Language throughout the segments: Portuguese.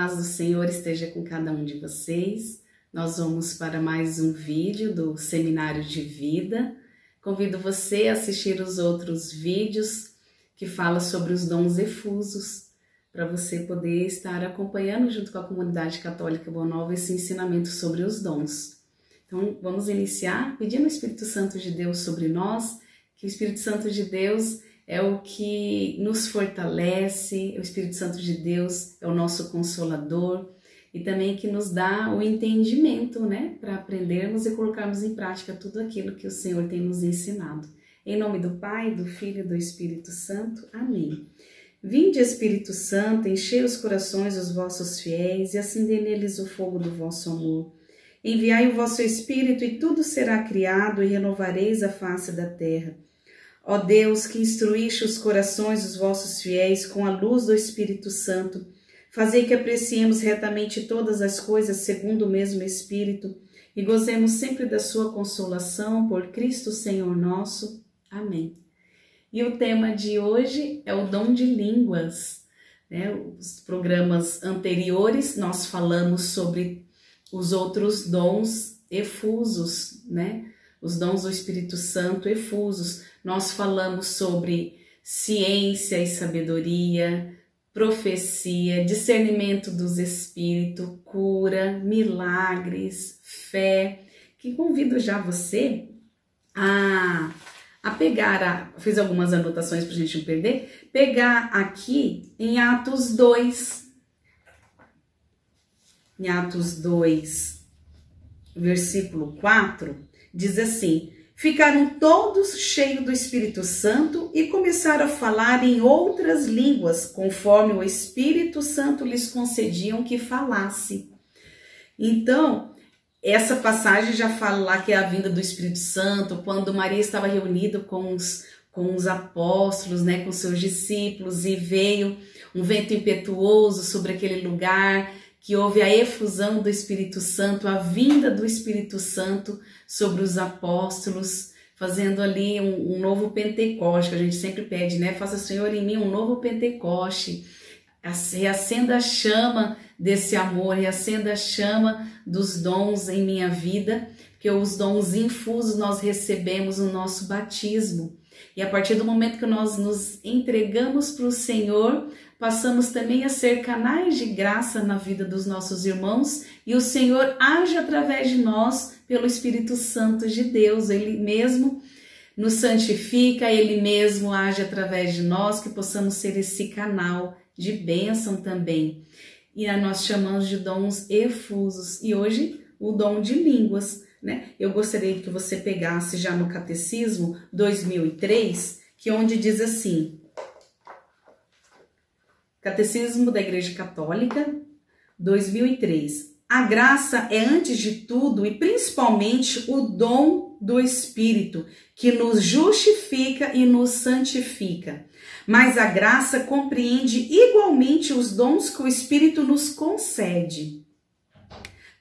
paz do Senhor esteja com cada um de vocês. Nós vamos para mais um vídeo do Seminário de Vida. Convido você a assistir os outros vídeos que falam sobre os dons efusos, para você poder estar acompanhando junto com a comunidade católica Boa Nova esse ensinamento sobre os dons. Então, vamos iniciar pedindo o Espírito Santo de Deus sobre nós, que o Espírito Santo de Deus é o que nos fortalece, o Espírito Santo de Deus é o nosso consolador e também que nos dá o entendimento, né, para aprendermos e colocarmos em prática tudo aquilo que o Senhor tem nos ensinado. Em nome do Pai, do Filho e do Espírito Santo. Amém. Vinde, Espírito Santo, enchei os corações dos vossos fiéis e acendei neles o fogo do vosso amor. Enviai o vosso Espírito e tudo será criado e renovareis a face da terra. Ó Deus, que instruíste os corações dos vossos fiéis com a luz do Espírito Santo, fazei que apreciemos retamente todas as coisas segundo o mesmo Espírito e gozemos sempre da sua consolação por Cristo Senhor nosso. Amém. E o tema de hoje é o dom de línguas. Né? Os programas anteriores nós falamos sobre os outros dons efusos, né? Os dons do Espírito Santo efusos nós falamos sobre ciência e sabedoria, profecia, discernimento dos espíritos, cura, milagres, fé, que convido já você a, a pegar, a, fiz algumas anotações para a gente não perder, pegar aqui em Atos 2, em Atos 2, versículo 4, diz assim: Ficaram todos cheios do Espírito Santo e começaram a falar em outras línguas, conforme o Espírito Santo lhes concediam que falasse. Então, essa passagem já fala lá que é a vinda do Espírito Santo, quando Maria estava reunida com os, com os apóstolos, né, com seus discípulos, e veio um vento impetuoso sobre aquele lugar, que houve a efusão do Espírito Santo, a vinda do Espírito Santo sobre os apóstolos, fazendo ali um, um novo Pentecoste, que a gente sempre pede, né? Faça, Senhor, em mim um novo Pentecoste. Reacenda a chama desse amor, reacenda a chama dos dons em minha vida, que os dons infusos nós recebemos no nosso batismo. E a partir do momento que nós nos entregamos para o Senhor, passamos também a ser canais de graça na vida dos nossos irmãos e o Senhor age através de nós pelo Espírito Santo de Deus. Ele mesmo nos santifica, ele mesmo age através de nós, que possamos ser esse canal de bênção também. E nós chamamos de dons efusos. E hoje, o dom de línguas. Né? Eu gostaria que você pegasse já no Catecismo 2003, que onde diz assim: Catecismo da Igreja Católica, 2003. A graça é, antes de tudo e principalmente, o dom do Espírito, que nos justifica e nos santifica. Mas a graça compreende igualmente os dons que o Espírito nos concede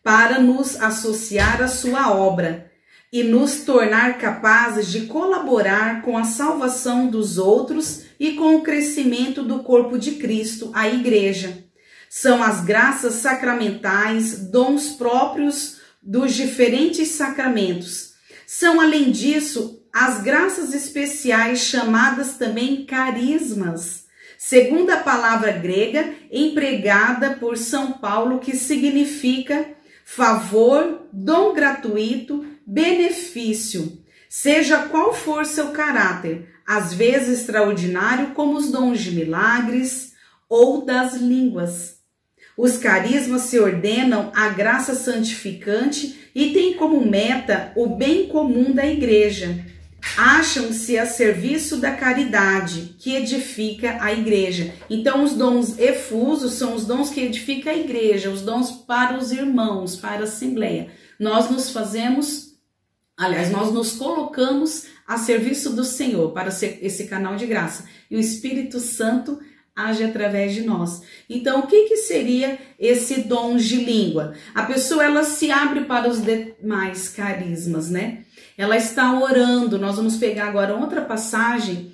para nos associar à sua obra e nos tornar capazes de colaborar com a salvação dos outros e com o crescimento do corpo de Cristo, a Igreja. São as graças sacramentais, dons próprios dos diferentes sacramentos. São, além disso, as graças especiais, chamadas também carismas, segundo a palavra grega empregada por São Paulo, que significa favor, dom gratuito, benefício, seja qual for seu caráter, às vezes extraordinário, como os dons de milagres ou das línguas. Os carismas se ordenam à graça santificante e têm como meta o bem comum da igreja. Acham-se a serviço da caridade que edifica a igreja. Então, os dons efusos são os dons que edificam a igreja, os dons para os irmãos, para a assembleia. Nós nos fazemos, aliás, nós nos colocamos a serviço do Senhor, para ser esse canal de graça. E o Espírito Santo age através de nós. Então, o que, que seria esse dom de língua? A pessoa ela se abre para os demais carismas, né? Ela está orando. Nós vamos pegar agora outra passagem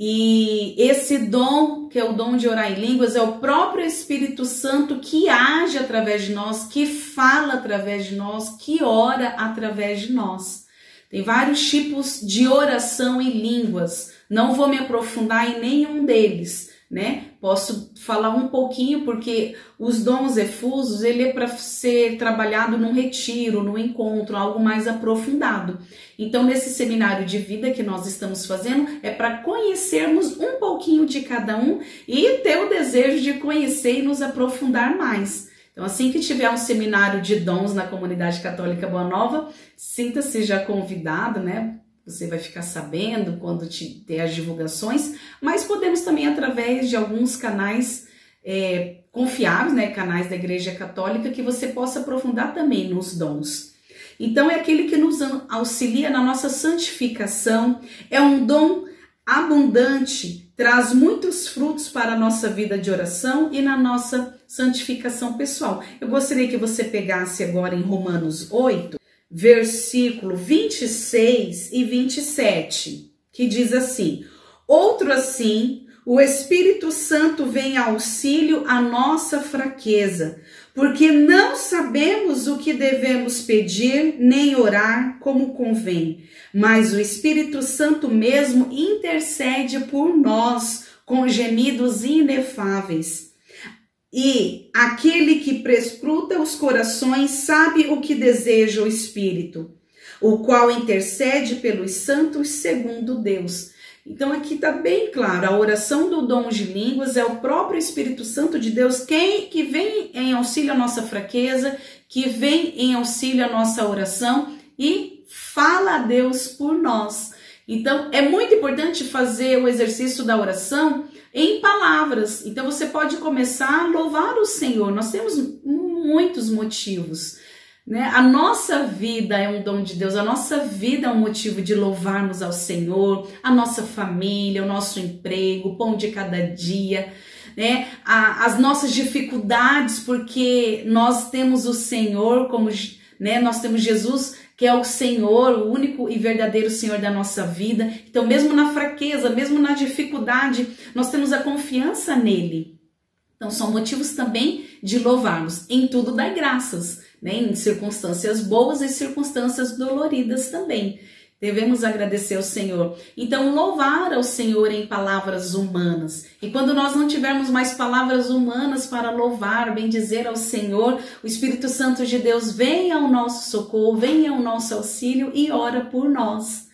E esse dom, que é o dom de orar em línguas, é o próprio Espírito Santo que age através de nós, que fala através de nós, que ora através de nós. Tem vários tipos de oração em línguas. Não vou me aprofundar em nenhum deles, né? Posso falar um pouquinho porque os dons efusos, ele é para ser trabalhado num retiro, num encontro, algo mais aprofundado. Então, nesse seminário de vida que nós estamos fazendo, é para conhecermos um pouquinho de cada um e ter o desejo de conhecer e nos aprofundar mais. Então, assim que tiver um seminário de dons na comunidade católica Boa Nova, sinta-se já convidado, né? Você vai ficar sabendo quando te, ter as divulgações, mas podemos também, através de alguns canais é, confiáveis, né, canais da Igreja Católica, que você possa aprofundar também nos dons. Então, é aquele que nos auxilia na nossa santificação, é um dom abundante, traz muitos frutos para a nossa vida de oração e na nossa santificação pessoal. Eu gostaria que você pegasse agora em Romanos 8, versículo 26 e 27, que diz assim: Outro assim, o Espírito Santo vem auxílio à nossa fraqueza, porque não sabemos o que devemos pedir nem orar como convém, mas o Espírito Santo mesmo intercede por nós com gemidos inefáveis. E aquele que prescruta os corações sabe o que deseja o Espírito, o qual intercede pelos santos segundo Deus. Então aqui está bem claro, a oração do dom de línguas é o próprio Espírito Santo de Deus quem que vem em auxílio à nossa fraqueza, que vem em auxílio à nossa oração e fala a Deus por nós. Então é muito importante fazer o exercício da oração em palavras. Então você pode começar a louvar o Senhor. Nós temos muitos motivos. Né? A nossa vida é um dom de Deus, a nossa vida é um motivo de louvarmos ao Senhor, a nossa família, o nosso emprego, o pão de cada dia, né? A, as nossas dificuldades, porque nós temos o Senhor como, né? Nós temos Jesus que é o Senhor, o único e verdadeiro Senhor da nossa vida. Então, mesmo na fraqueza, mesmo na dificuldade, nós temos a confiança nele. Então, são motivos também de louvarmos. Em tudo dai graças, né? em circunstâncias boas e circunstâncias doloridas também. Devemos agradecer ao Senhor. Então, louvar ao Senhor em palavras humanas. E quando nós não tivermos mais palavras humanas para louvar, bem dizer ao Senhor, o Espírito Santo de Deus vem ao nosso socorro, vem ao nosso auxílio e ora por nós,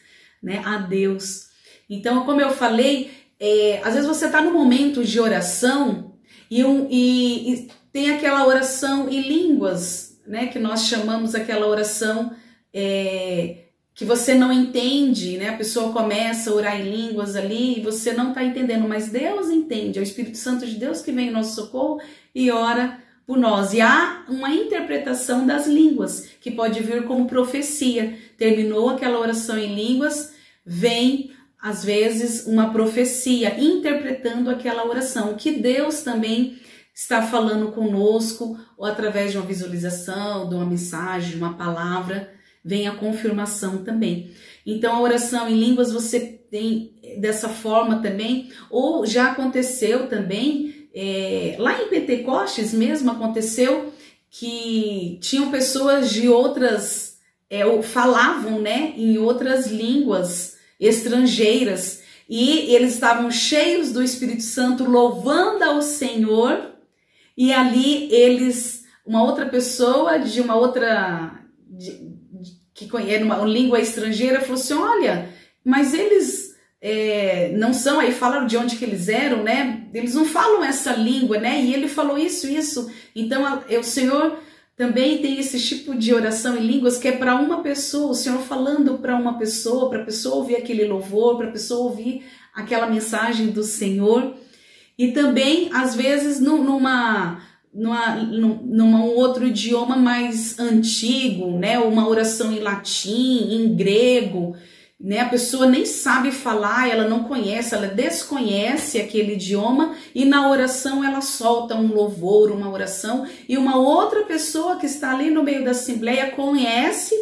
né? A Deus. Então, como eu falei, é, às vezes você está no momento de oração e, um, e, e tem aquela oração em línguas, né? Que nós chamamos aquela oração. É, que você não entende, né? A pessoa começa a orar em línguas ali e você não está entendendo, mas Deus entende, é o Espírito Santo de Deus que vem em nosso socorro e ora por nós. E há uma interpretação das línguas que pode vir como profecia. Terminou aquela oração em línguas, vem às vezes uma profecia interpretando aquela oração, que Deus também está falando conosco, ou através de uma visualização, de uma mensagem, de uma palavra vem a confirmação também. Então, a oração em línguas você tem dessa forma também, ou já aconteceu também, é, lá em Pentecostes mesmo aconteceu que tinham pessoas de outras, é, falavam né, em outras línguas estrangeiras e eles estavam cheios do Espírito Santo, louvando ao Senhor, e ali eles, uma outra pessoa de uma outra. De, que era uma língua estrangeira, falou assim: olha, mas eles é, não são, aí falaram de onde que eles eram, né? Eles não falam essa língua, né? E ele falou isso, isso. Então a, o Senhor também tem esse tipo de oração em línguas que é para uma pessoa, o Senhor falando para uma pessoa, para a pessoa ouvir aquele louvor, para a pessoa ouvir aquela mensagem do Senhor. E também, às vezes, numa numa, num outro idioma mais antigo, né? Uma oração em latim, em grego, né? A pessoa nem sabe falar, ela não conhece, ela desconhece aquele idioma e na oração ela solta um louvor, uma oração e uma outra pessoa que está ali no meio da assembleia conhece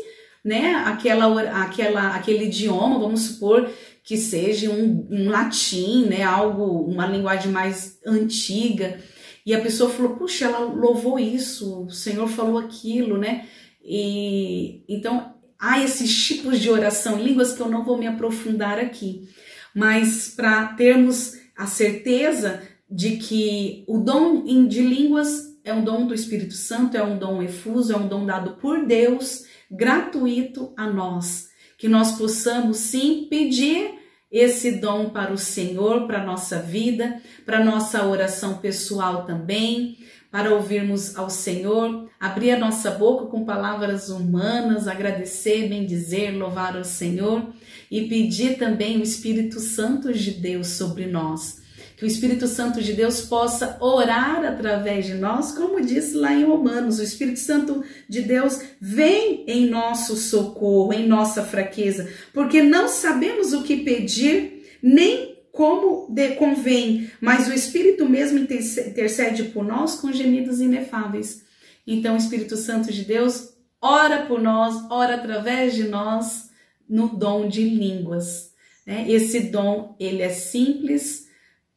né, aquela, aquela, aquele idioma, vamos supor que seja um, um latim, né, algo, uma linguagem mais antiga, e a pessoa falou, puxa, ela louvou isso, o Senhor falou aquilo, né? E então há esses tipos de oração línguas que eu não vou me aprofundar aqui, mas para termos a certeza de que o dom de línguas é um dom do Espírito Santo, é um dom efuso, é um dom dado por Deus, gratuito a nós, que nós possamos sim pedir esse dom para o Senhor, para a nossa vida, para nossa oração pessoal também, para ouvirmos ao Senhor, abrir a nossa boca com palavras humanas, agradecer, bendizer, louvar ao Senhor e pedir também o Espírito Santo de Deus sobre nós que o Espírito Santo de Deus possa orar através de nós, como diz lá em Romanos, o Espírito Santo de Deus vem em nosso socorro, em nossa fraqueza, porque não sabemos o que pedir, nem como de convém, mas o Espírito mesmo intercede por nós com gemidos inefáveis. Então, o Espírito Santo de Deus ora por nós, ora através de nós no dom de línguas. Né? Esse dom, ele é simples,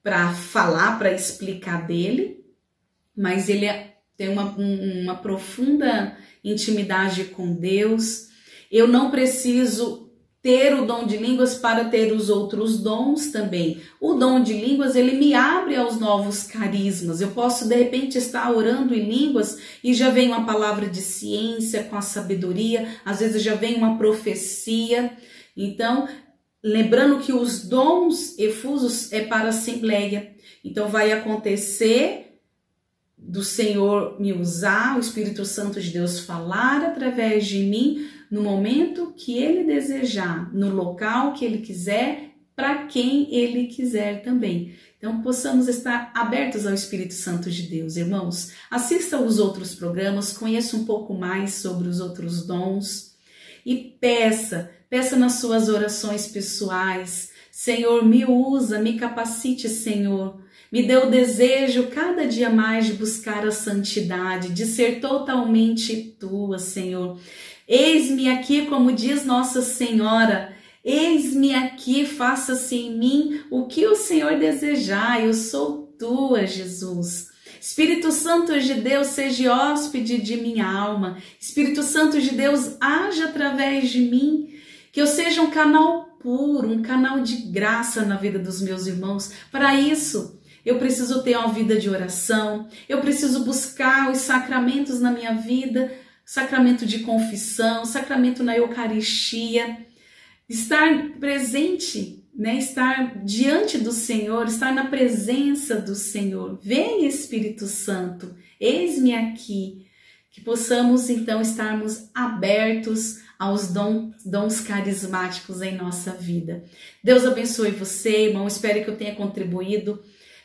para falar, para explicar dele, mas ele é, tem uma, uma profunda intimidade com Deus. Eu não preciso ter o dom de línguas para ter os outros dons também. O dom de línguas, ele me abre aos novos carismas. Eu posso de repente estar orando em línguas e já vem uma palavra de ciência com a sabedoria, às vezes já vem uma profecia. Então, Lembrando que os dons efusos é para a assembleia. Então vai acontecer do Senhor me usar, o Espírito Santo de Deus falar através de mim no momento que ele desejar, no local que ele quiser, para quem ele quiser também. Então possamos estar abertos ao Espírito Santo de Deus, irmãos. Assista os outros programas, conheça um pouco mais sobre os outros dons e peça Peça nas suas orações pessoais. Senhor, me usa, me capacite, Senhor. Me dê o desejo cada dia mais de buscar a santidade, de ser totalmente tua, Senhor. Eis-me aqui, como diz Nossa Senhora. Eis-me aqui, faça-se em mim o que o Senhor desejar. Eu sou tua, Jesus. Espírito Santo de Deus, seja hóspede de minha alma. Espírito Santo de Deus, age através de mim. Que eu seja um canal puro, um canal de graça na vida dos meus irmãos. Para isso, eu preciso ter uma vida de oração, eu preciso buscar os sacramentos na minha vida, sacramento de confissão, sacramento na Eucaristia, estar presente, né? estar diante do Senhor, estar na presença do Senhor. Vem Espírito Santo, eis-me aqui, que possamos então estarmos abertos aos dons, dons carismáticos em nossa vida. Deus abençoe você, irmão. Espero que eu tenha contribuído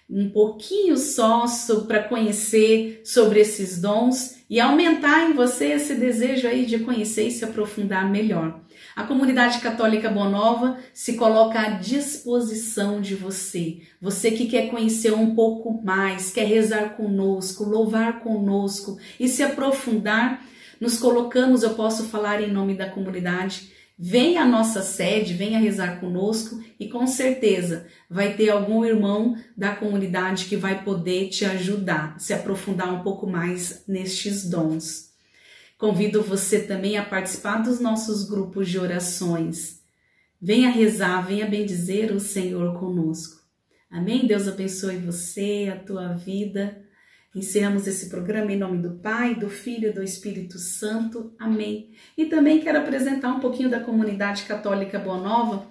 um pouquinho só para conhecer sobre esses dons e aumentar em você esse desejo aí de conhecer e se aprofundar melhor. A comunidade católica Boa Nova se coloca à disposição de você. Você que quer conhecer um pouco mais, quer rezar conosco, louvar conosco e se aprofundar nos colocamos, eu posso falar em nome da comunidade. Venha à nossa sede, venha rezar conosco e com certeza vai ter algum irmão da comunidade que vai poder te ajudar, se aprofundar um pouco mais nestes dons. Convido você também a participar dos nossos grupos de orações. Venha rezar, venha bendizer o Senhor conosco. Amém? Deus abençoe você, a tua vida. Encerramos esse programa em nome do Pai, do Filho e do Espírito Santo. Amém. E também quero apresentar um pouquinho da comunidade católica Boa Nova,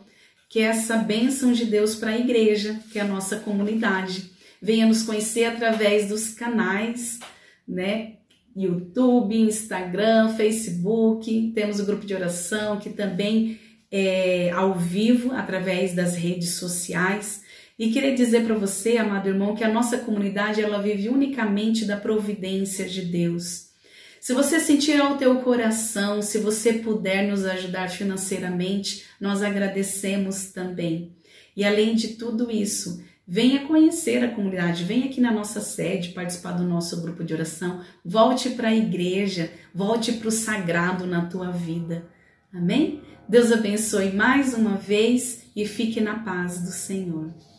que é essa bênção de Deus para a igreja, que é a nossa comunidade. Venha nos conhecer através dos canais, né? YouTube, Instagram, Facebook. Temos o grupo de oração que também é ao vivo através das redes sociais. E queria dizer para você, amado irmão, que a nossa comunidade ela vive unicamente da providência de Deus. Se você sentir ao teu coração, se você puder nos ajudar financeiramente, nós agradecemos também. E além de tudo isso, venha conhecer a comunidade, venha aqui na nossa sede participar do nosso grupo de oração, volte para a igreja, volte para o sagrado na tua vida. Amém? Deus abençoe mais uma vez e fique na paz do Senhor.